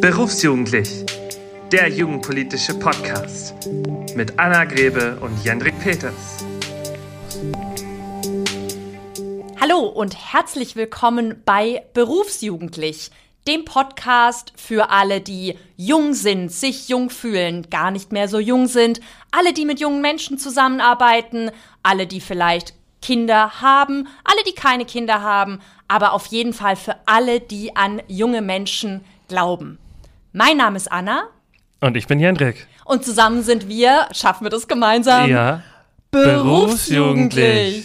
Berufsjugendlich, der jugendpolitische Podcast. Mit Anna Grebe und Jendrik Peters. Hallo und herzlich willkommen bei Berufsjugendlich, dem Podcast für alle, die jung sind, sich jung fühlen, gar nicht mehr so jung sind, alle, die mit jungen Menschen zusammenarbeiten, alle, die vielleicht Kinder haben, alle, die keine Kinder haben, aber auf jeden Fall für alle, die an junge Menschen glauben. Mein Name ist Anna. Und ich bin Jendrik. Und zusammen sind wir, schaffen wir das gemeinsam? Ja. Berufsjugendlich.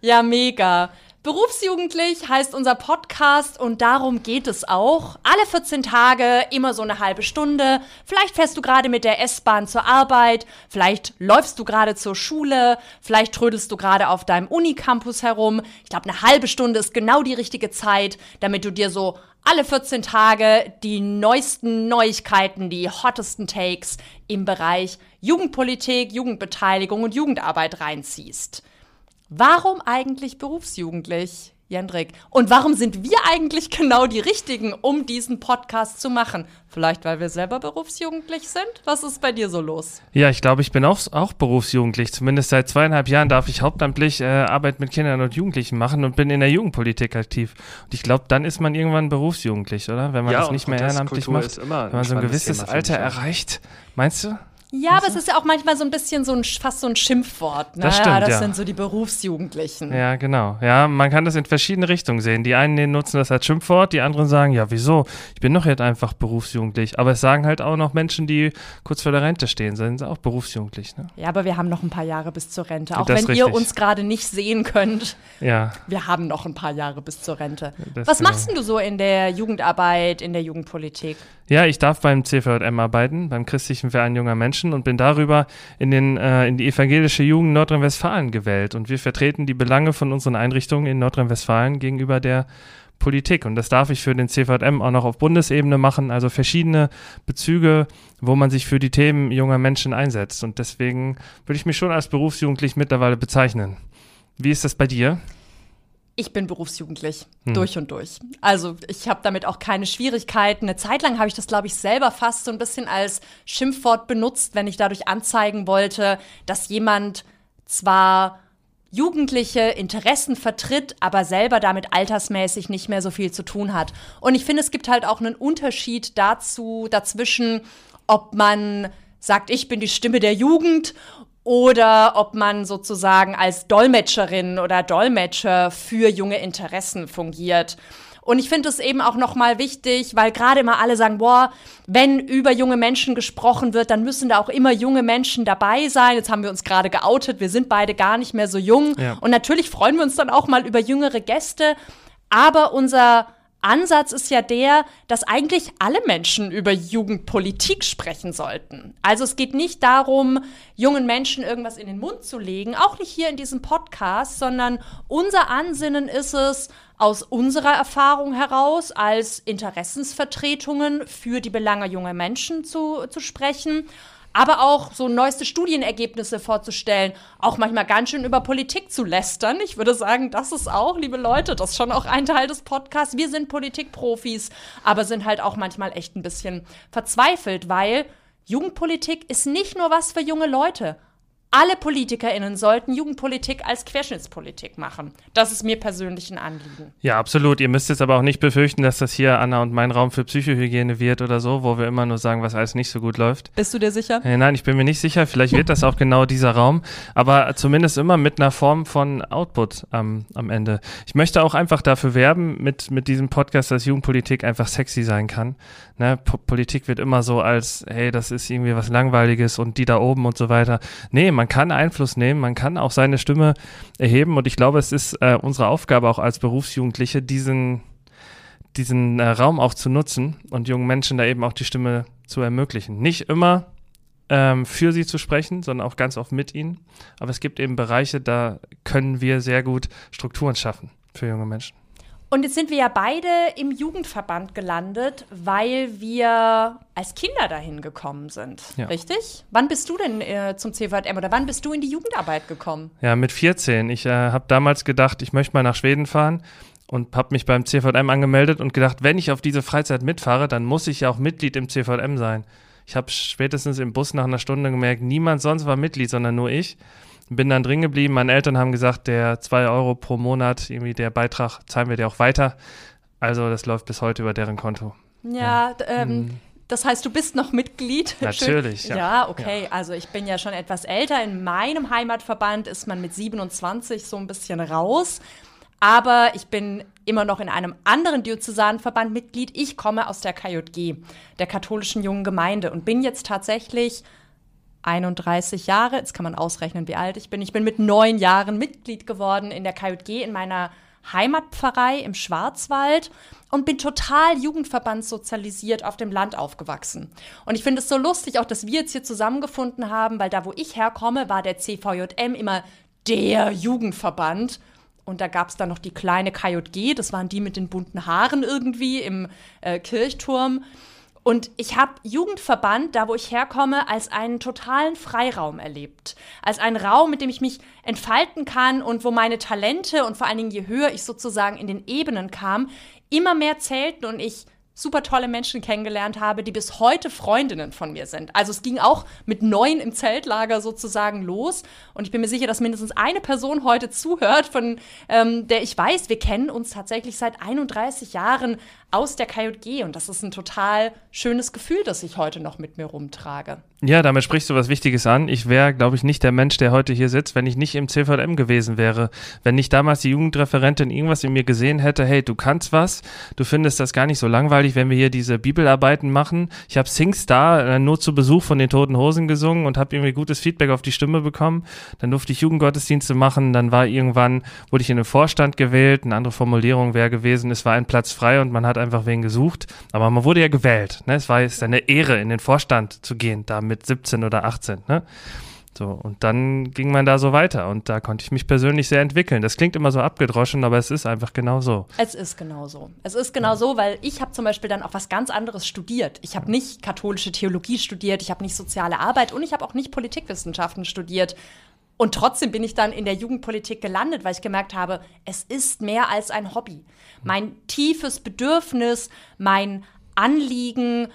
Ja, mega. Berufsjugendlich heißt unser Podcast und darum geht es auch. Alle 14 Tage, immer so eine halbe Stunde. Vielleicht fährst du gerade mit der S-Bahn zur Arbeit, vielleicht läufst du gerade zur Schule, vielleicht trödelst du gerade auf deinem Unicampus herum. Ich glaube, eine halbe Stunde ist genau die richtige Zeit, damit du dir so alle 14 Tage die neuesten Neuigkeiten, die hottesten Takes im Bereich Jugendpolitik, Jugendbeteiligung und Jugendarbeit reinziehst. Warum eigentlich berufsjugendlich, Jendrik? Und warum sind wir eigentlich genau die Richtigen, um diesen Podcast zu machen? Vielleicht, weil wir selber berufsjugendlich sind? Was ist bei dir so los? Ja, ich glaube, ich bin auch, auch berufsjugendlich. Zumindest seit zweieinhalb Jahren darf ich hauptamtlich äh, Arbeit mit Kindern und Jugendlichen machen und bin in der Jugendpolitik aktiv. Und ich glaube, dann ist man irgendwann berufsjugendlich, oder? Wenn man ja, das nicht mehr ehrenamtlich macht. Wenn man so ein gewisses Alter erreicht. Meinst du? Ja, aber es ist ja auch manchmal so ein bisschen so ein, fast so ein Schimpfwort. Ne? Das stimmt, ja, das ja. sind so die Berufsjugendlichen. Ja, genau. Ja, man kann das in verschiedene Richtungen sehen. Die einen nutzen das als Schimpfwort, die anderen sagen, ja, wieso? Ich bin doch jetzt einfach berufsjugendlich. Aber es sagen halt auch noch Menschen, die kurz vor der Rente stehen, sind auch berufsjugendlich. Ne? Ja, aber wir haben noch ein paar Jahre bis zur Rente. Auch Das wenn ihr uns gerade nicht sehen könnt, Ja. wir haben noch ein paar Jahre bis zur Rente. Das Was genau. machst denn du so in der Jugendarbeit, in der Jugendpolitik? Ja, ich darf beim CVJM arbeiten, beim Christlichen Verein junger Menschen und bin darüber in, den, äh, in die evangelische Jugend Nordrhein-Westfalen gewählt. Und wir vertreten die Belange von unseren Einrichtungen in Nordrhein-Westfalen gegenüber der Politik. Und das darf ich für den CVJM auch noch auf Bundesebene machen, also verschiedene Bezüge, wo man sich für die Themen junger Menschen einsetzt. Und deswegen würde ich mich schon als berufsjugendlich mittlerweile bezeichnen. Wie ist das bei dir? Ich bin berufsjugendlich, Hm. durch und durch. Also ich habe damit auch keine Schwierigkeiten. Eine Zeit lang habe ich das, glaube ich, selber fast so ein bisschen als Schimpfwort benutzt, wenn ich dadurch anzeigen wollte, dass jemand zwar jugendliche Interessen vertritt, aber selber damit altersmäßig nicht mehr so viel zu tun hat. Und ich finde, es gibt halt auch einen Unterschied dazu, dazwischen, ob man sagt, ich bin die Stimme der Jugend oder ob man sozusagen als Dolmetscherin oder Dolmetscher für junge Interessen fungiert. Und ich finde es eben auch nochmal wichtig, weil gerade immer alle sagen, boah, wenn über junge Menschen gesprochen wird, dann müssen da auch immer junge Menschen dabei sein. Jetzt haben wir uns gerade geoutet, wir sind beide gar nicht mehr so jung. Ja. Und natürlich freuen wir uns dann auch mal über jüngere Gäste. Aber unser Ansatz ist ja der, dass eigentlich alle Menschen über Jugendpolitik sprechen sollten. Also es geht nicht darum, jungen Menschen irgendwas in den Mund zu legen, auch nicht hier in diesem Podcast, sondern unser Ansinnen ist es, aus unserer Erfahrung heraus als Interessensvertretungen für die Belange junger Menschen zu, zu sprechen aber auch so neueste Studienergebnisse vorzustellen, auch manchmal ganz schön über Politik zu lästern. Ich würde sagen, das ist auch, liebe Leute, das ist schon auch ein Teil des Podcasts. Wir sind Politikprofis, aber sind halt auch manchmal echt ein bisschen verzweifelt, weil Jugendpolitik ist nicht nur was für junge Leute. Alle PolitikerInnen sollten Jugendpolitik als Querschnittspolitik machen. Das ist mir persönlich ein Anliegen. Ja, absolut. Ihr müsst jetzt aber auch nicht befürchten, dass das hier Anna und mein Raum für Psychohygiene wird oder so, wo wir immer nur sagen, was alles nicht so gut läuft. Bist du dir sicher? Äh, nein, ich bin mir nicht sicher. Vielleicht wird das auch genau dieser Raum, aber zumindest immer mit einer Form von Output am, am Ende. Ich möchte auch einfach dafür werben, mit, mit diesem Podcast, dass Jugendpolitik einfach sexy sein kann. Ne? Po Politik wird immer so als, hey, das ist irgendwie was Langweiliges und die da oben und so weiter. Nee, man kann Einfluss nehmen, man kann auch seine Stimme erheben und ich glaube, es ist äh, unsere Aufgabe auch als Berufsjugendliche, diesen diesen äh, Raum auch zu nutzen und jungen Menschen da eben auch die Stimme zu ermöglichen. Nicht immer ähm, für sie zu sprechen, sondern auch ganz oft mit ihnen. Aber es gibt eben Bereiche, da können wir sehr gut Strukturen schaffen für junge Menschen. Und jetzt sind wir ja beide im Jugendverband gelandet, weil wir als Kinder dahin gekommen sind. Ja. Richtig? Wann bist du denn äh, zum CVM oder wann bist du in die Jugendarbeit gekommen? Ja, mit 14. Ich äh, habe damals gedacht, ich möchte mal nach Schweden fahren und habe mich beim CVM angemeldet und gedacht, wenn ich auf diese Freizeit mitfahre, dann muss ich ja auch Mitglied im CVM sein. Ich habe spätestens im Bus nach einer Stunde gemerkt, niemand sonst war Mitglied, sondern nur ich. Bin dann drin geblieben. Meine Eltern haben gesagt, der 2 Euro pro Monat, irgendwie der Beitrag, zahlen wir dir auch weiter. Also das läuft bis heute über deren Konto. Ja, ähm, hm. das heißt, du bist noch Mitglied. Natürlich, ja. Ja, okay. Ja. Also ich bin ja schon etwas älter. In meinem Heimatverband ist man mit 27 so ein bisschen raus. Aber ich bin immer noch in einem anderen Diözesanverband Mitglied. Ich komme aus der KJG, der katholischen jungen Gemeinde, und bin jetzt tatsächlich 31 Jahre. Jetzt kann man ausrechnen, wie alt ich bin. Ich bin mit neun Jahren Mitglied geworden in der KJG in meiner Heimatpfarrei im Schwarzwald und bin total jugendverbandssozialisiert auf dem Land aufgewachsen. Und ich finde es so lustig, auch dass wir jetzt hier zusammengefunden haben, weil da, wo ich herkomme, war der CVJM immer der Jugendverband. Und da gab es dann noch die kleine KJG, das waren die mit den bunten Haaren irgendwie im äh, Kirchturm. Und ich habe Jugendverband, da wo ich herkomme, als einen totalen Freiraum erlebt. Als einen Raum, mit dem ich mich entfalten kann und wo meine Talente und vor allen Dingen je höher ich sozusagen in den Ebenen kam, immer mehr zählten und ich super tolle Menschen kennengelernt habe, die bis heute Freundinnen von mir sind. Also es ging auch mit neun im Zeltlager sozusagen los. Und ich bin mir sicher, dass mindestens eine Person heute zuhört, von ähm, der ich weiß, wir kennen uns tatsächlich seit 31 Jahren aus der KJG. Und das ist ein total schönes Gefühl, das ich heute noch mit mir rumtrage. Ja, damit sprichst du was Wichtiges an. Ich wäre, glaube ich, nicht der Mensch, der heute hier sitzt, wenn ich nicht im CVM gewesen wäre. Wenn nicht damals die Jugendreferentin irgendwas in mir gesehen hätte, hey, du kannst was, du findest das gar nicht so langweilig, wenn wir hier diese Bibelarbeiten machen. Ich habe SingStar äh, nur zu Besuch von den Toten Hosen gesungen und habe irgendwie gutes Feedback auf die Stimme bekommen. Dann durfte ich Jugendgottesdienste machen. Dann war irgendwann, wurde ich in den Vorstand gewählt. Eine andere Formulierung wäre gewesen, es war ein Platz frei und man hat einfach wen gesucht. Aber man wurde ja gewählt. Ne? Es war jetzt eine Ehre, in den Vorstand zu gehen, damit mit 17 oder 18. Ne? So, und dann ging man da so weiter und da konnte ich mich persönlich sehr entwickeln. Das klingt immer so abgedroschen, aber es ist einfach genau so. Es ist genau so. Es ist genau so, weil ich habe zum Beispiel dann auch was ganz anderes studiert. Ich habe nicht katholische Theologie studiert, ich habe nicht soziale Arbeit und ich habe auch nicht Politikwissenschaften studiert. Und trotzdem bin ich dann in der Jugendpolitik gelandet, weil ich gemerkt habe, es ist mehr als ein Hobby. Mein tiefes Bedürfnis, mein Anliegen,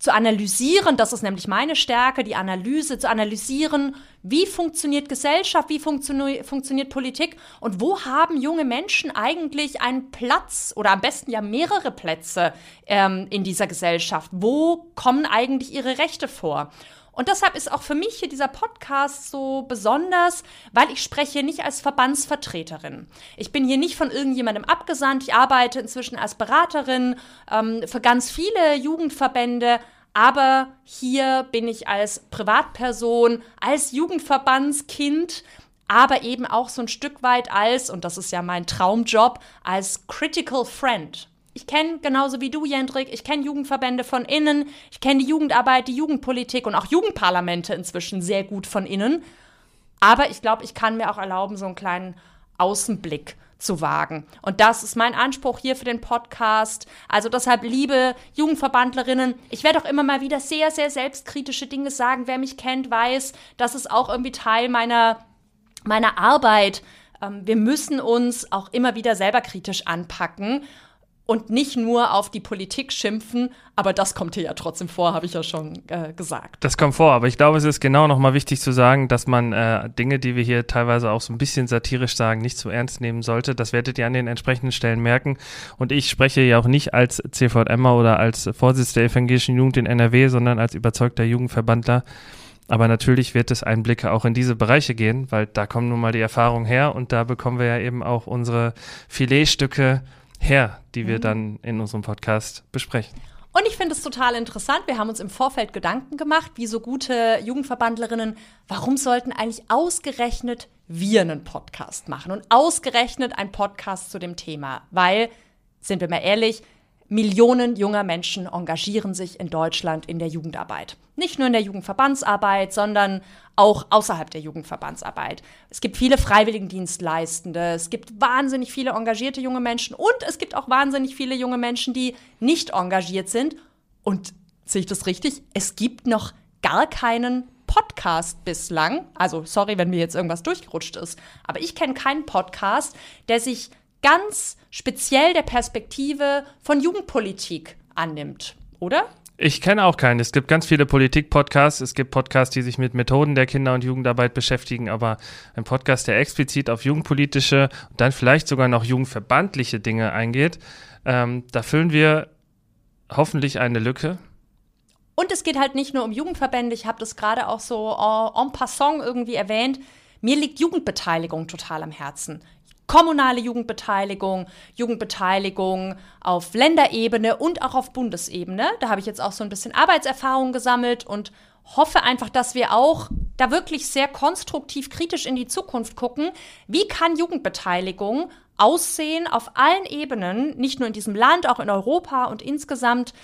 zu analysieren, das ist nämlich meine Stärke, die Analyse, zu analysieren, wie funktioniert Gesellschaft, wie funktio funktioniert Politik und wo haben junge Menschen eigentlich einen Platz oder am besten ja mehrere Plätze ähm, in dieser Gesellschaft? Wo kommen eigentlich ihre Rechte vor? Und deshalb ist auch für mich hier dieser Podcast so besonders, weil ich spreche nicht als Verbandsvertreterin. Ich bin hier nicht von irgendjemandem abgesandt. Ich arbeite inzwischen als Beraterin ähm, für ganz viele Jugendverbände. Aber hier bin ich als Privatperson, als Jugendverbandskind, aber eben auch so ein Stück weit als, und das ist ja mein Traumjob, als Critical Friend. Ich kenne genauso wie du, Jendrik, ich kenne Jugendverbände von innen, ich kenne die Jugendarbeit, die Jugendpolitik und auch Jugendparlamente inzwischen sehr gut von innen. Aber ich glaube, ich kann mir auch erlauben, so einen kleinen Außenblick zu wagen. Und das ist mein Anspruch hier für den Podcast. Also deshalb, liebe Jugendverbandlerinnen, ich werde auch immer mal wieder sehr, sehr selbstkritische Dinge sagen. Wer mich kennt, weiß, das ist auch irgendwie Teil meiner, meiner Arbeit. Ähm, wir müssen uns auch immer wieder selber kritisch anpacken und nicht nur auf die Politik schimpfen, aber das kommt hier ja trotzdem vor, habe ich ja schon äh, gesagt. Das kommt vor, aber ich glaube, es ist genau nochmal wichtig zu sagen, dass man äh, Dinge, die wir hier teilweise auch so ein bisschen satirisch sagen, nicht zu so ernst nehmen sollte. Das werdet ihr an den entsprechenden Stellen merken. Und ich spreche ja auch nicht als CVMer oder als Vorsitzender der evangelischen Jugend in NRW, sondern als überzeugter Jugendverbandler. Aber natürlich wird es Einblicke auch in diese Bereiche gehen, weil da kommen nun mal die Erfahrungen her und da bekommen wir ja eben auch unsere Filetstücke her, die wir mhm. dann in unserem Podcast besprechen. Und ich finde es total interessant. Wir haben uns im Vorfeld Gedanken gemacht, wie so gute Jugendverbandlerinnen, warum sollten eigentlich ausgerechnet wir einen Podcast machen und ausgerechnet ein Podcast zu dem Thema? Weil, sind wir mal ehrlich, Millionen junger Menschen engagieren sich in Deutschland in der Jugendarbeit. Nicht nur in der Jugendverbandsarbeit, sondern auch außerhalb der Jugendverbandsarbeit. Es gibt viele Freiwilligendienstleistende, es gibt wahnsinnig viele engagierte junge Menschen und es gibt auch wahnsinnig viele junge Menschen, die nicht engagiert sind. Und sehe ich das richtig? Es gibt noch gar keinen Podcast bislang. Also sorry, wenn mir jetzt irgendwas durchgerutscht ist, aber ich kenne keinen Podcast, der sich ganz speziell der Perspektive von Jugendpolitik annimmt, oder? Ich kenne auch keinen. Es gibt ganz viele Politik-Podcasts. Es gibt Podcasts, die sich mit Methoden der Kinder- und Jugendarbeit beschäftigen, aber ein Podcast, der explizit auf jugendpolitische und dann vielleicht sogar noch jugendverbandliche Dinge eingeht, ähm, da füllen wir hoffentlich eine Lücke. Und es geht halt nicht nur um Jugendverbände, ich habe das gerade auch so en, en passant irgendwie erwähnt. Mir liegt Jugendbeteiligung total am Herzen kommunale Jugendbeteiligung, Jugendbeteiligung auf Länderebene und auch auf Bundesebene. Da habe ich jetzt auch so ein bisschen Arbeitserfahrung gesammelt und hoffe einfach, dass wir auch da wirklich sehr konstruktiv kritisch in die Zukunft gucken. Wie kann Jugendbeteiligung aussehen auf allen Ebenen, nicht nur in diesem Land, auch in Europa und insgesamt?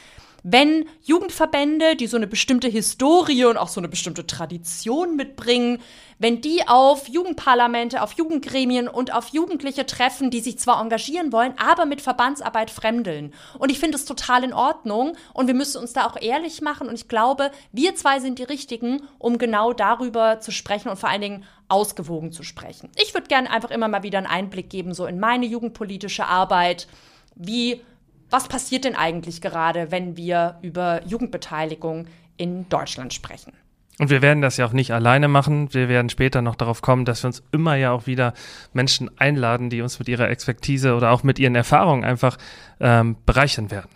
Wenn Jugendverbände, die so eine bestimmte Historie und auch so eine bestimmte Tradition mitbringen, wenn die auf Jugendparlamente, auf Jugendgremien und auf Jugendliche treffen, die sich zwar engagieren wollen, aber mit Verbandsarbeit fremdeln. Und ich finde es total in Ordnung und wir müssen uns da auch ehrlich machen und ich glaube, wir zwei sind die Richtigen, um genau darüber zu sprechen und vor allen Dingen ausgewogen zu sprechen. Ich würde gerne einfach immer mal wieder einen Einblick geben, so in meine jugendpolitische Arbeit, wie was passiert denn eigentlich gerade, wenn wir über Jugendbeteiligung in Deutschland sprechen? Und wir werden das ja auch nicht alleine machen. Wir werden später noch darauf kommen, dass wir uns immer ja auch wieder Menschen einladen, die uns mit ihrer Expertise oder auch mit ihren Erfahrungen einfach ähm, bereichern werden.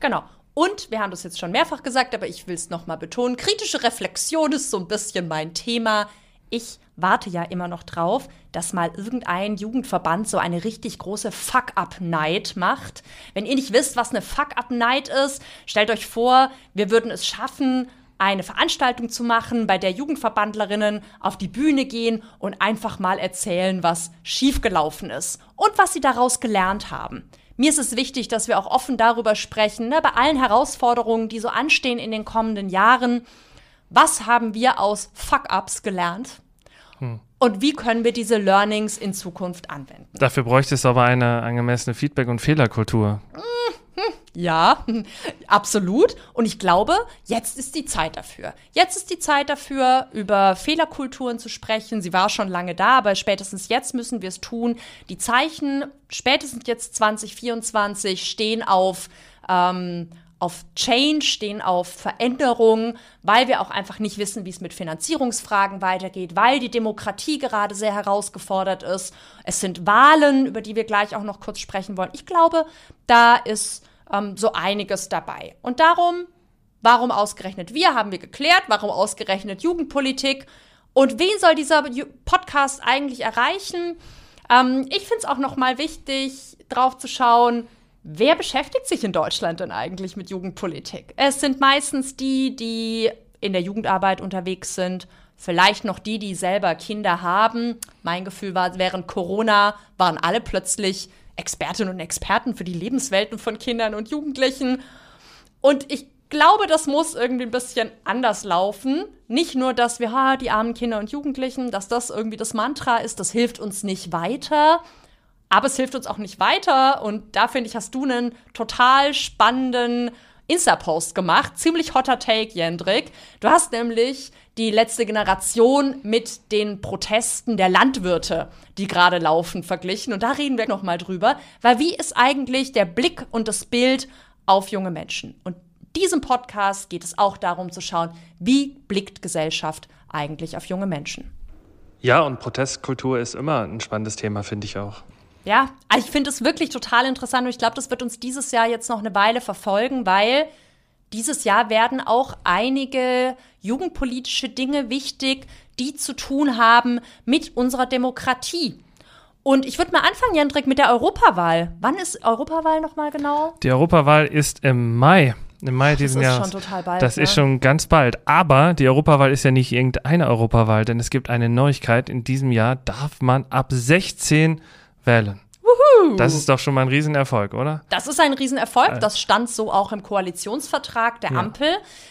Genau. Und wir haben das jetzt schon mehrfach gesagt, aber ich will es nochmal betonen. Kritische Reflexion ist so ein bisschen mein Thema. Ich warte ja immer noch drauf, dass mal irgendein Jugendverband so eine richtig große Fuck-Up-Night macht. Wenn ihr nicht wisst, was eine Fuck-Up-Night ist, stellt euch vor, wir würden es schaffen, eine Veranstaltung zu machen, bei der Jugendverbandlerinnen auf die Bühne gehen und einfach mal erzählen, was schiefgelaufen ist und was sie daraus gelernt haben. Mir ist es wichtig, dass wir auch offen darüber sprechen, ne, bei allen Herausforderungen, die so anstehen in den kommenden Jahren. Was haben wir aus Fuck-Ups gelernt? Hm. Und wie können wir diese Learnings in Zukunft anwenden? Dafür bräuchte es aber eine angemessene Feedback- und Fehlerkultur. Ja, absolut. Und ich glaube, jetzt ist die Zeit dafür. Jetzt ist die Zeit dafür, über Fehlerkulturen zu sprechen. Sie war schon lange da, aber spätestens jetzt müssen wir es tun. Die Zeichen, spätestens jetzt 2024, stehen auf ähm, auf Change, stehen auf Veränderung, weil wir auch einfach nicht wissen, wie es mit Finanzierungsfragen weitergeht, weil die Demokratie gerade sehr herausgefordert ist. Es sind Wahlen, über die wir gleich auch noch kurz sprechen wollen. Ich glaube, da ist ähm, so einiges dabei. Und darum, warum ausgerechnet wir, haben wir geklärt, warum ausgerechnet Jugendpolitik und wen soll dieser Podcast eigentlich erreichen? Ähm, ich finde es auch noch mal wichtig, drauf zu schauen, Wer beschäftigt sich in Deutschland denn eigentlich mit Jugendpolitik? Es sind meistens die, die in der Jugendarbeit unterwegs sind, vielleicht noch die, die selber Kinder haben. Mein Gefühl war, während Corona waren alle plötzlich Expertinnen und Experten für die Lebenswelten von Kindern und Jugendlichen. Und ich glaube, das muss irgendwie ein bisschen anders laufen. Nicht nur, dass wir, ha, die armen Kinder und Jugendlichen, dass das irgendwie das Mantra ist, das hilft uns nicht weiter, aber es hilft uns auch nicht weiter. Und da finde ich, hast du einen total spannenden Insta-Post gemacht. Ziemlich hotter Take, Jendrik. Du hast nämlich die letzte Generation mit den Protesten der Landwirte, die gerade laufen, verglichen. Und da reden wir nochmal drüber. Weil wie ist eigentlich der Blick und das Bild auf junge Menschen? Und diesem Podcast geht es auch darum zu schauen, wie blickt Gesellschaft eigentlich auf junge Menschen. Ja, und Protestkultur ist immer ein spannendes Thema, finde ich auch. Ja, also ich finde es wirklich total interessant und ich glaube, das wird uns dieses Jahr jetzt noch eine Weile verfolgen, weil dieses Jahr werden auch einige jugendpolitische Dinge wichtig, die zu tun haben mit unserer Demokratie. Und ich würde mal anfangen, Jandrik, mit der Europawahl. Wann ist Europawahl nochmal genau? Die Europawahl ist im Mai. Im Mai diesen Jahres. Das ist schon total bald. Das ja. ist schon ganz bald. Aber die Europawahl ist ja nicht irgendeine Europawahl, denn es gibt eine Neuigkeit. In diesem Jahr darf man ab 16 wählen. Woohoo. Das ist doch schon mal ein Riesenerfolg, oder? Das ist ein Riesenerfolg. Das stand so auch im Koalitionsvertrag der ja. Ampel,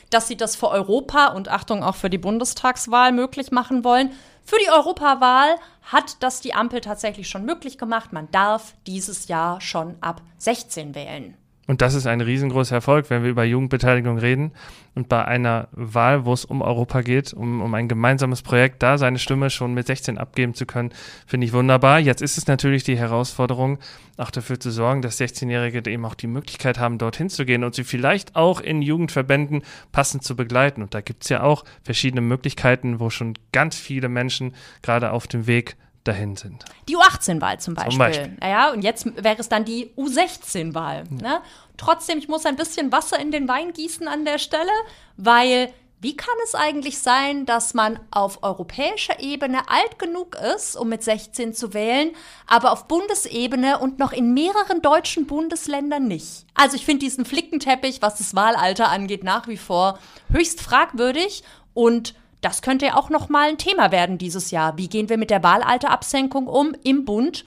dass sie das für Europa und Achtung auch für die Bundestagswahl möglich machen wollen. Für die Europawahl hat das die Ampel tatsächlich schon möglich gemacht. Man darf dieses Jahr schon ab 16 wählen. Und das ist ein riesengroßer Erfolg, wenn wir über Jugendbeteiligung reden und bei einer Wahl, wo es um Europa geht, um, um ein gemeinsames Projekt, da seine Stimme schon mit 16 abgeben zu können, finde ich wunderbar. Jetzt ist es natürlich die Herausforderung, auch dafür zu sorgen, dass 16-Jährige eben auch die Möglichkeit haben, dorthin zu gehen und sie vielleicht auch in Jugendverbänden passend zu begleiten. Und da gibt es ja auch verschiedene Möglichkeiten, wo schon ganz viele Menschen gerade auf dem Weg dahin sind. Die U18-Wahl zum Beispiel. Zum Beispiel. Ja, und jetzt wäre es dann die U16-Wahl. Ne? Trotzdem, ich muss ein bisschen Wasser in den Wein gießen an der Stelle, weil wie kann es eigentlich sein, dass man auf europäischer Ebene alt genug ist, um mit 16 zu wählen, aber auf Bundesebene und noch in mehreren deutschen Bundesländern nicht? Also ich finde diesen Flickenteppich, was das Wahlalter angeht, nach wie vor höchst fragwürdig und das könnte ja auch noch mal ein Thema werden dieses Jahr. Wie gehen wir mit der Wahlalterabsenkung um im Bund,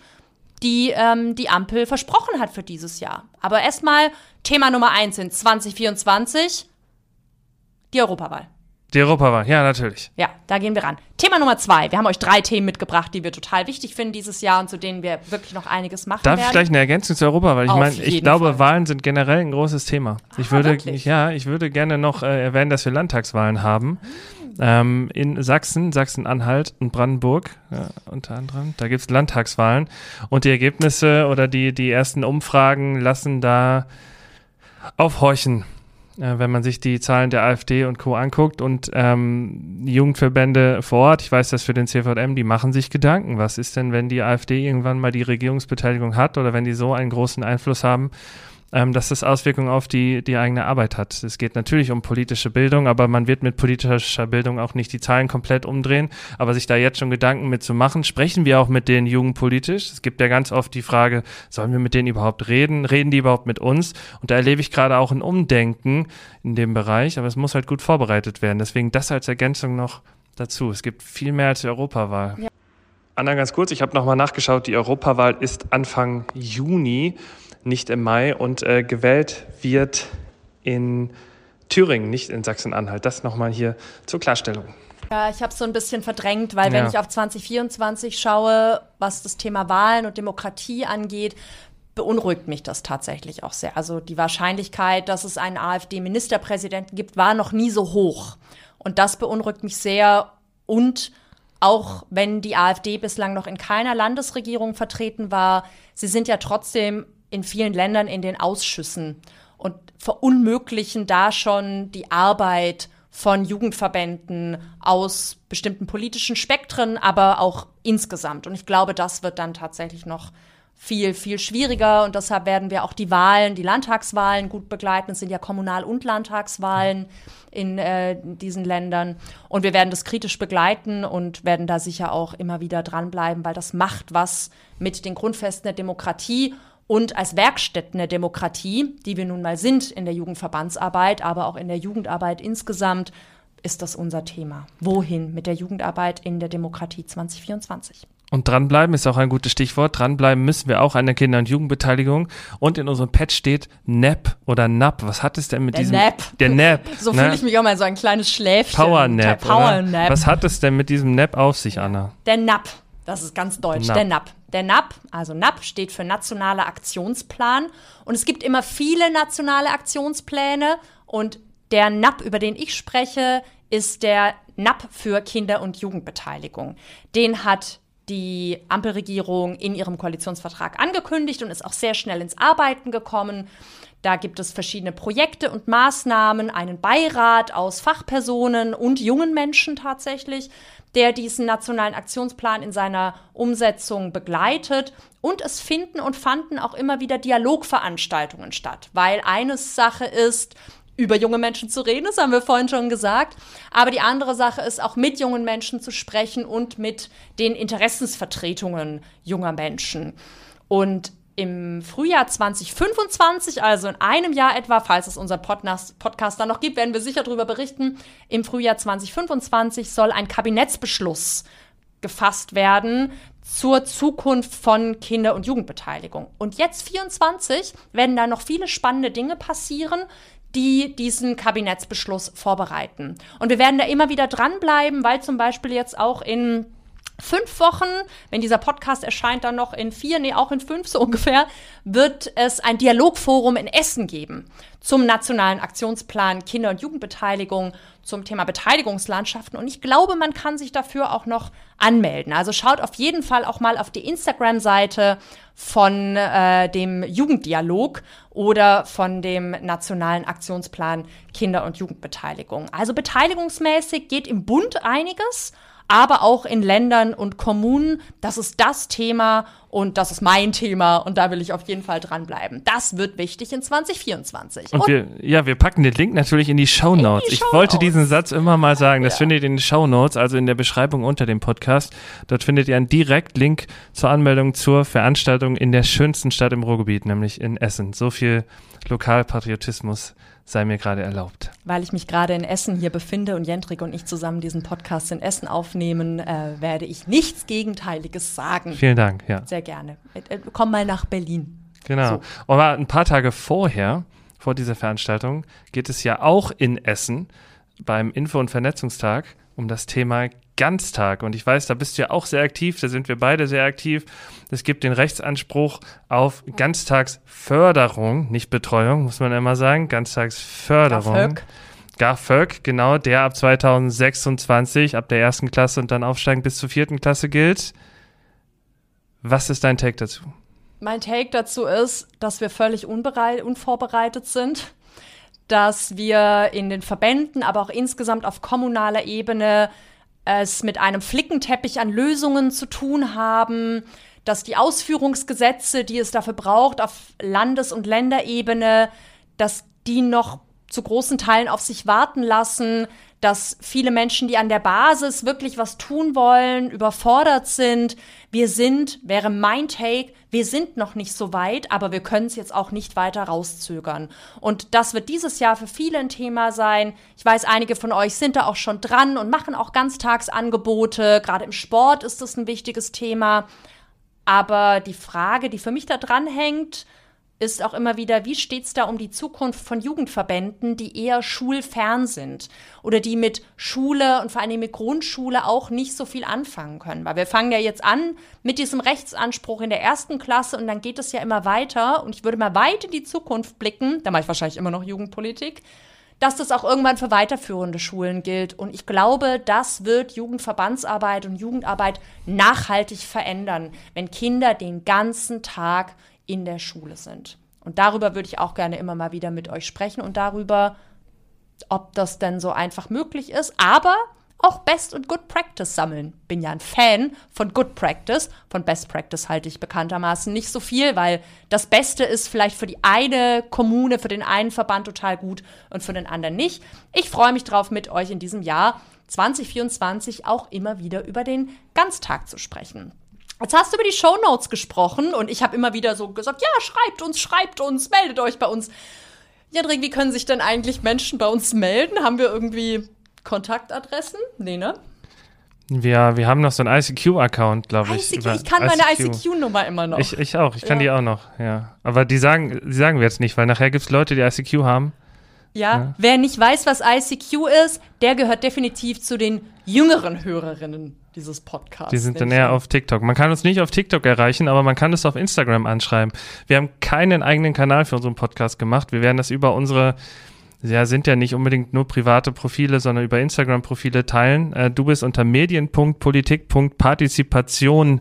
die ähm, die Ampel versprochen hat für dieses Jahr? Aber erstmal Thema Nummer eins in 2024, die Europawahl. Die Europawahl, ja, natürlich. Ja, da gehen wir ran. Thema Nummer zwei. Wir haben euch drei Themen mitgebracht, die wir total wichtig finden dieses Jahr und zu denen wir wirklich noch einiges machen Darf werden. ich gleich eine Ergänzung zur Europawahl? Ich meine, ich glaube, Fall. Wahlen sind generell ein großes Thema. ich Ah, würde, wirklich? ja, ich würde gerne noch äh, erwähnen, dass wir Landtagswahlen haben. Ähm, in Sachsen, Sachsen-Anhalt und Brandenburg ja, unter anderem. Da gibt es Landtagswahlen und die Ergebnisse oder die, die ersten Umfragen lassen da aufhorchen, äh, wenn man sich die Zahlen der AfD und Co. anguckt und ähm, Jugendverbände vor Ort, ich weiß das für den CVM, die machen sich Gedanken. Was ist denn, wenn die AfD irgendwann mal die Regierungsbeteiligung hat oder wenn die so einen großen Einfluss haben, ähm, dass das Auswirkungen auf die, die eigene Arbeit hat. Es geht natürlich um politische Bildung, aber man wird mit politischer Bildung auch nicht die Zahlen komplett umdrehen. Aber sich da jetzt schon Gedanken mit zu machen, sprechen wir auch mit denen jugendpolitisch. Es gibt ja ganz oft die Frage, sollen wir mit denen überhaupt reden? Reden die überhaupt mit uns? Und da erlebe ich gerade auch ein Umdenken in dem Bereich, aber es muss halt gut vorbereitet werden. Deswegen das als Ergänzung noch dazu. Es gibt viel mehr als die Europawahl. Ja. Anna, ganz kurz, ich habe nochmal nachgeschaut, die Europawahl ist Anfang Juni, nicht im Mai und äh, gewählt wird in Thüringen, nicht in Sachsen-Anhalt. Das nochmal hier zur Klarstellung. Ja, ich habe so ein bisschen verdrängt, weil wenn Ja. ich auf 2024 schaue, was das Thema Wahlen und Demokratie angeht, beunruhigt mich das tatsächlich auch sehr. Also die Wahrscheinlichkeit, dass es einen AfD-Ministerpräsidenten gibt, war noch nie so hoch. Und das beunruhigt mich sehr. Und auch wenn die AfD bislang noch in keiner Landesregierung vertreten war, sie sind ja trotzdem in vielen Ländern in den Ausschüssen und verunmöglichen da schon die Arbeit von Jugendverbänden aus bestimmten politischen Spektren, aber auch insgesamt. Und ich glaube, das wird dann tatsächlich noch viel, viel schwieriger. Und deshalb werden wir auch die Wahlen, die Landtagswahlen gut begleiten. Es sind ja Kommunal- und Landtagswahlen in äh, diesen Ländern. Und wir werden das kritisch begleiten und werden da sicher auch immer wieder dranbleiben, weil das macht was mit den Grundfesten der Demokratie und als Werkstätten der Demokratie, die wir nun mal sind in der Jugendverbandsarbeit, aber auch in der Jugendarbeit insgesamt, ist das unser Thema. Wohin mit der Jugendarbeit in der Demokratie 2024? Und dranbleiben ist auch ein gutes Stichwort. Dranbleiben müssen wir auch an der Kinder- und Jugendbeteiligung. Und in unserem Pad steht NAP oder NAP. Was hat es denn mit Der diesem? Nap. Der NAP. So ne? fühle ich mich auch mal so ein kleines Schläfchen. Power Nap. Power? Nap. Was hat es denn mit diesem Nap auf sich, Anna? Der NAP. Das ist ganz deutsch. NAP. Der NAP. Der NAP, also NAP steht für Nationaler Aktionsplan. Und es gibt immer viele nationale Aktionspläne. Und der NAP, über den ich spreche, ist der NAP für Kinder- und Jugendbeteiligung. Den hat die Ampelregierung in ihrem Koalitionsvertrag angekündigt und ist auch sehr schnell ins Arbeiten gekommen. Da gibt es verschiedene Projekte und Maßnahmen, einen Beirat aus Fachpersonen und jungen Menschen tatsächlich, der diesen nationalen Aktionsplan in seiner Umsetzung begleitet. Und es finden und fanden auch immer wieder Dialogveranstaltungen statt, weil eine Sache ist, über junge Menschen zu reden, das haben wir vorhin schon gesagt. Aber die andere Sache ist auch mit jungen Menschen zu sprechen und mit den Interessensvertretungen junger Menschen. Und im Frühjahr 2025, also in einem Jahr etwa, falls es unseren Podcast, dann noch gibt, werden wir sicher darüber berichten. Im Frühjahr 2025 soll ein Kabinettsbeschluss gefasst werden zur Zukunft von Kinder- und Jugendbeteiligung. Und jetzt 24 werden da noch viele spannende Dinge passieren, die diesen Kabinettsbeschluss vorbereiten. Und wir werden da immer wieder dranbleiben, weil zum Beispiel jetzt auch in fünf Wochen, wenn dieser Podcast erscheint, dann noch in vier, nee, auch in fünf so ungefähr, wird es ein Dialogforum in Essen geben zum nationalen Aktionsplan Kinder- und Jugendbeteiligung zum Thema Beteiligungslandschaften. Und ich glaube, man kann sich dafür auch noch anmelden. Also schaut auf jeden Fall auch mal auf die Instagram-Seite von äh, dem Jugenddialog oder von dem nationalen Aktionsplan Kinder- und Jugendbeteiligung. Also beteiligungsmäßig geht im Bund einiges aber auch in Ländern und Kommunen. Das ist das Thema und das ist mein Thema und da will ich auf jeden Fall dranbleiben. Das wird wichtig in 2024. Und, und wir, ja, wir packen den Link natürlich in die Show Notes. Ich wollte diesen Satz immer mal sagen. Das ja. findet ihr in den Show Notes, also in der Beschreibung unter dem Podcast. Dort findet ihr einen Direktlink zur Anmeldung zur Veranstaltung in der schönsten Stadt im Ruhrgebiet, nämlich in Essen. So viel Lokalpatriotismus sei mir gerade erlaubt. Weil ich mich gerade in Essen hier befinde und Jendrik und ich zusammen diesen Podcast in Essen aufnehmen, äh, werde ich nichts Gegenteiliges sagen. Vielen Dank, ja. Sehr gerne. Äh, komm mal nach Berlin. Genau. So. Aber ein paar Tage vorher, vor dieser Veranstaltung, geht es ja auch in Essen beim Info- und Vernetzungstag um das Thema Ganztag. Und ich weiß, da bist du ja auch sehr aktiv, da sind wir beide sehr aktiv. Es gibt den Rechtsanspruch auf Ganztagsförderung, nicht Betreuung, muss man immer sagen, Ganztagsförderung. GAFÖG. GAFÖG, genau, der ab 2026, ab der ersten Klasse und dann aufsteigen bis zur vierten Klasse gilt. Was ist dein Take dazu? Mein Take dazu ist, dass wir völlig unvorbereitet sind, dass wir in den Verbänden, aber auch insgesamt auf kommunaler Ebene es mit einem Flickenteppich an Lösungen zu tun haben, dass die Ausführungsgesetze, die es dafür braucht, auf Landes- und Länderebene, dass die noch zu großen Teilen auf sich warten lassen, dass viele Menschen, die an der Basis wirklich was tun wollen, überfordert sind. Wir sind, wäre mein Take, wir sind noch nicht so weit, aber wir können es jetzt auch nicht weiter rauszögern. Und das wird dieses Jahr für viele ein Thema sein. Ich weiß, einige von euch sind da auch schon dran und machen auch Ganztagsangebote. Gerade im Sport ist das ein wichtiges Thema. Aber die Frage, die für mich da dran hängt, ist auch immer wieder, wie steht es da um die Zukunft von Jugendverbänden, die eher schulfern sind oder die mit Schule und vor allem mit Grundschule auch nicht so viel anfangen können. Weil wir fangen ja jetzt an mit diesem Rechtsanspruch in der ersten Klasse und dann geht es ja immer weiter und ich würde mal weit in die Zukunft blicken, da mache ich wahrscheinlich immer noch Jugendpolitik, dass das auch irgendwann für weiterführende Schulen gilt. Und ich glaube, das wird Jugendverbandsarbeit und Jugendarbeit nachhaltig verändern, wenn Kinder den ganzen Tag in der Schule sind. Und darüber würde ich auch gerne immer mal wieder mit euch sprechen und darüber, ob das denn so einfach möglich ist. Aber auch Best und Good Practice sammeln. Bin ja ein Fan von Good Practice. Von Best Practice halte ich bekanntermaßen nicht so viel, weil das Beste ist vielleicht für die eine Kommune, für den einen Verband total gut und für den anderen nicht. Ich freue mich drauf, mit euch in diesem Jahr 2024 auch immer wieder über den Ganztag zu sprechen. Jetzt hast du über die Show Notes gesprochen und ich habe immer wieder so gesagt, ja, schreibt uns, schreibt uns, meldet euch bei uns. Jendrik, wie können sich denn eigentlich Menschen bei uns melden? Haben wir irgendwie Kontaktadressen? Nee, ne? Wir, wir haben noch so einen ICQ-Account, glaube ich. ICQ, ich kann meine ICQ-Nummer immer noch. Ich, ich auch, ich kann ja. die auch noch, ja. Aber die sagen, die sagen wir jetzt nicht, weil nachher gibt es Leute, die ICQ haben. Ja, ja, wer nicht weiß, was ICQ ist, der gehört definitiv zu den jüngeren Hörerinnen dieses Podcasts. Die sind dann eher auf TikTok. Man kann uns nicht auf TikTok erreichen, aber man kann es auf Instagram anschreiben. Wir haben keinen eigenen Kanal für unseren Podcast gemacht. Wir werden das über unsere, ja, sind ja nicht unbedingt nur private Profile, sondern über Instagram-Profile teilen. Äh, du bist unter medien.politik.partizipation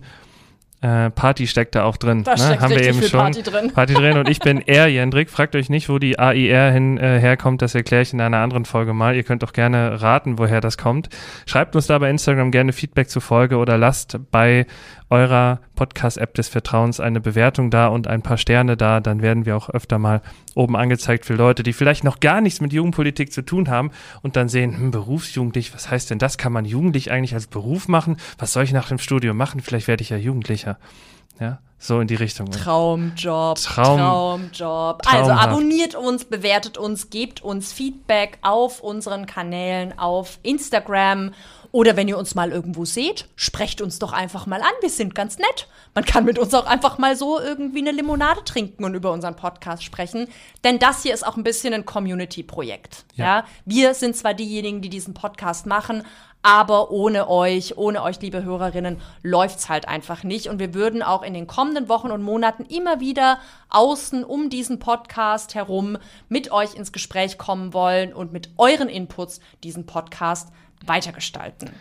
äh, Party steckt da auch drin. Da ne? steckt Haben wir eben schon. Party drin. Party drin und ich bin er, Jendrik. Fragt euch nicht, wo die AIR hin, äh, herkommt. Das erkläre ich in einer anderen Folge mal. Ihr könnt auch gerne raten, woher das kommt. Schreibt uns da bei Instagram gerne Feedback zur Folge oder lasst bei eurer Podcast-App des Vertrauens eine Bewertung da und ein paar Sterne da. Dann werden wir auch öfter mal oben angezeigt für Leute, die vielleicht noch gar nichts mit Jugendpolitik zu tun haben und dann sehen, hm, berufsjugendlich, was heißt denn das? Kann man jugendlich eigentlich als Beruf machen? Was soll ich nach dem Studium machen? Vielleicht werde ich ja Jugendlicher. Ja, so in die Richtung. Traumjob. Traum, Traumjob. Also abonniert uns, bewertet uns, gebt uns Feedback auf unseren Kanälen auf Instagram oder wenn ihr uns mal irgendwo seht, sprecht uns doch einfach mal an. Wir sind ganz nett. Man kann mit uns auch einfach mal so irgendwie eine Limonade trinken und über unseren Podcast sprechen. Denn das hier ist auch ein bisschen ein Community-Projekt. Ja. ja. Wir sind zwar diejenigen, die diesen Podcast machen, Aber ohne euch, ohne euch, liebe Hörerinnen, läuft's halt einfach nicht. Und wir würden auch in den kommenden Wochen und Monaten immer wieder außen um diesen Podcast herum mit euch ins Gespräch kommen wollen und mit euren Inputs diesen Podcast weitergestalten.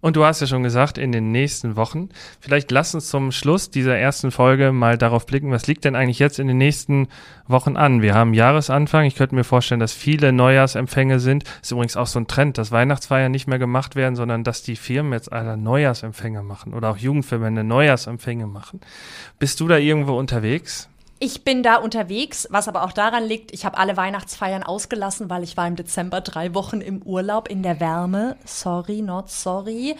Und du hast ja schon gesagt, in den nächsten Wochen. Vielleicht lass uns zum Schluss dieser ersten Folge mal darauf blicken, was liegt denn eigentlich jetzt in den nächsten Wochen an? Wir haben Jahresanfang. Ich könnte mir vorstellen, dass viele Neujahrsempfänge sind. Ist übrigens auch so ein Trend, dass Weihnachtsfeiern nicht mehr gemacht werden, sondern dass die Firmen jetzt alle Neujahrsempfänge machen oder auch Jugendverbände Neujahrsempfänge machen. Bist du da irgendwo unterwegs? Ich bin da unterwegs, was aber auch daran liegt, ich habe alle Weihnachtsfeiern ausgelassen, weil ich war im Dezember drei Wochen im Urlaub in der Wärme. Sorry, not sorry.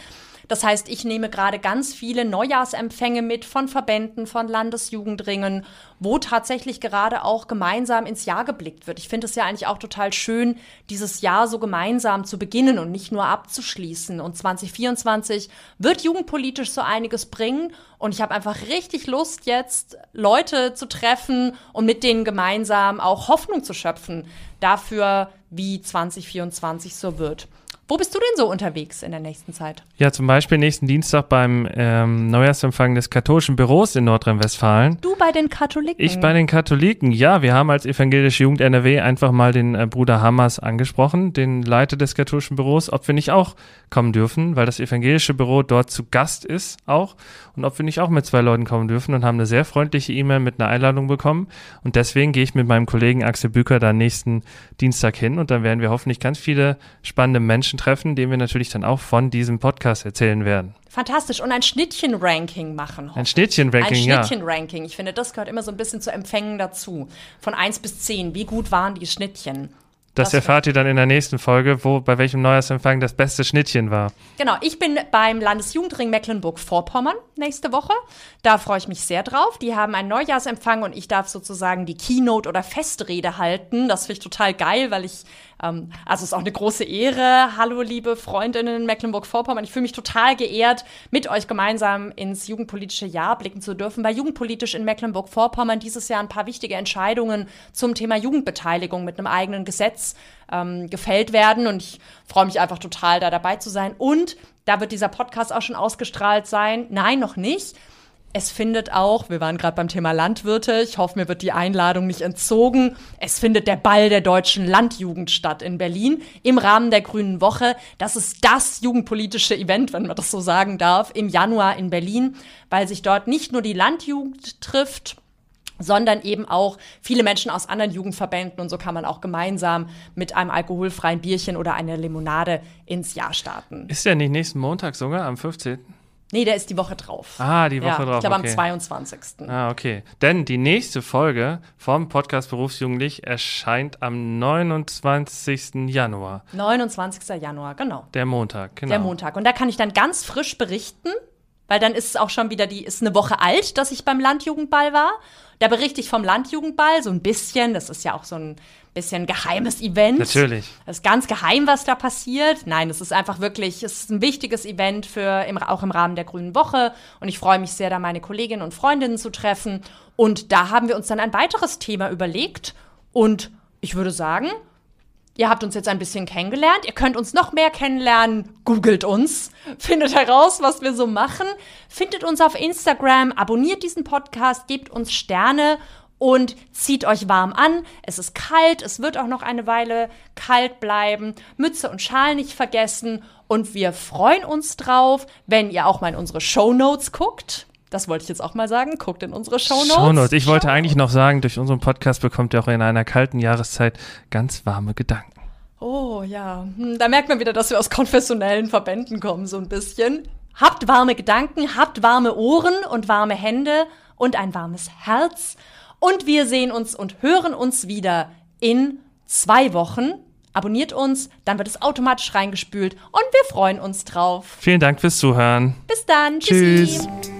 Das heißt, ich nehme gerade ganz viele Neujahrsempfänge mit von Verbänden, von Landesjugendringen, wo tatsächlich gerade auch gemeinsam ins Jahr geblickt wird. Ich finde es ja eigentlich auch total schön, dieses Jahr so gemeinsam zu beginnen und nicht nur abzuschließen. Und 2024 wird jugendpolitisch so einiges bringen. Und ich habe einfach richtig Lust, jetzt Leute zu treffen und mit denen gemeinsam auch Hoffnung zu schöpfen dafür, wie 2024 so wird. Wo bist du denn so unterwegs in der nächsten Zeit? Ja, zum Beispiel nächsten Dienstag beim ähm, Neujahrsempfang des katholischen Büros in Nordrhein-Westfalen. Du bei den Katholiken? Ich bei den Katholiken, ja. Wir haben als evangelische Jugend NRW einfach mal den äh, Bruder Hammers angesprochen, den Leiter des katholischen Büros, ob wir nicht auch kommen dürfen, weil das evangelische Büro dort zu Gast ist auch und ob wir nicht auch mit zwei Leuten kommen dürfen und haben eine sehr freundliche E-Mail mit einer Einladung bekommen. Und deswegen gehe ich mit meinem Kollegen Axel Büker da nächsten Dienstag hin und dann werden wir hoffentlich ganz viele spannende Menschen treffen, denen wir natürlich dann auch von diesem Podcast erzählen werden. Fantastisch. Und ein Schnittchen-Ranking machen. Ein Schnittchen-Ranking, ja. Ein Schnittchen-Ranking. Ich finde, das gehört immer so ein bisschen zu Empfängen dazu. Von 1 bis 10. Wie gut waren die Schnittchen? Das, erfahrt ihr dann in der nächsten Folge, wo bei welchem Neujahrsempfang das beste Schnittchen war. Genau, ich bin beim Landesjugendring Mecklenburg-Vorpommern nächste Woche. Da freue ich mich sehr drauf. Die haben einen Neujahrsempfang und ich darf sozusagen die Keynote oder Festrede halten. Das finde ich total geil, weil ich ähm, also es ist auch eine große Ehre. Hallo, liebe Freundinnen in Mecklenburg-Vorpommern. Ich fühle mich total geehrt, mit euch gemeinsam ins jugendpolitische Jahr blicken zu dürfen, weil jugendpolitisch in Mecklenburg-Vorpommern dieses Jahr ein paar wichtige Entscheidungen zum Thema Jugendbeteiligung mit einem eigenen Gesetz ähm, gefällt werden. Und ich freue mich einfach total, da dabei zu sein. Und da wird dieser Podcast auch schon ausgestrahlt sein. Nein, noch nicht. Es findet auch, wir waren gerade beim Thema Landwirte, ich hoffe, mir wird die Einladung nicht entzogen. Es findet der Ball der deutschen Landjugend statt in Berlin im Rahmen der Grünen Woche. Das ist das jugendpolitische Event, wenn man das so sagen darf, im Januar in Berlin, weil sich dort nicht nur die Landjugend trifft, sondern eben auch viele Menschen aus anderen Jugendverbänden und so kann man auch gemeinsam mit einem alkoholfreien Bierchen oder einer Limonade ins Jahr starten. Ist der nicht nächsten Montag sogar, am 15.? Nee, der ist die Woche drauf. Ah, die Woche ja, drauf. Ich glaube okay. am 22. Ah, okay. Denn die nächste Folge vom Podcast Berufsjugendlich erscheint am 29. Januar. 29. Januar, genau. Der Montag, genau. Der Montag. Und da kann ich dann ganz frisch berichten, weil dann ist es auch schon wieder die, ist eine Woche alt, dass ich beim Landjugendball war. Da berichte ich vom Landjugendball so ein bisschen. Das ist ja auch so ein bisschen geheimes Event. Natürlich. Das ist ganz geheim, was da passiert. Nein, es ist einfach wirklich, es ist ein wichtiges Event für im, auch im Rahmen der Grünen Woche. Und ich freue mich sehr, da meine Kolleginnen und Freundinnen zu treffen. Und da haben wir uns dann ein weiteres Thema überlegt. Und ich würde sagen, Ihr habt uns jetzt ein bisschen kennengelernt. Ihr könnt uns noch mehr kennenlernen. Googelt uns. Findet heraus, was wir so machen. Findet uns auf Instagram. Abonniert diesen Podcast. Gebt uns Sterne und zieht euch warm an. Es ist kalt, es wird auch noch eine Weile kalt bleiben. Mütze und Schal nicht vergessen und wir freuen uns drauf, wenn ihr auch mal in unsere Show Notes guckt. Das wollte ich jetzt auch mal sagen. Guckt in unsere Show Notes. Show Notes. Ich wollte eigentlich noch sagen, durch unseren Podcast bekommt ihr auch in einer kalten Jahreszeit ganz warme Gedanken. Oh ja, hm, da merkt man wieder, dass wir aus konfessionellen Verbänden kommen, so ein bisschen. Habt warme Gedanken, habt warme Ohren und warme Hände und ein warmes Herz. Und wir sehen uns und hören uns wieder in zwei Wochen. Abonniert uns, dann wird es automatisch reingespült und wir freuen uns drauf. Vielen Dank fürs Zuhören. Bis dann. Tschüssi. Tschüss.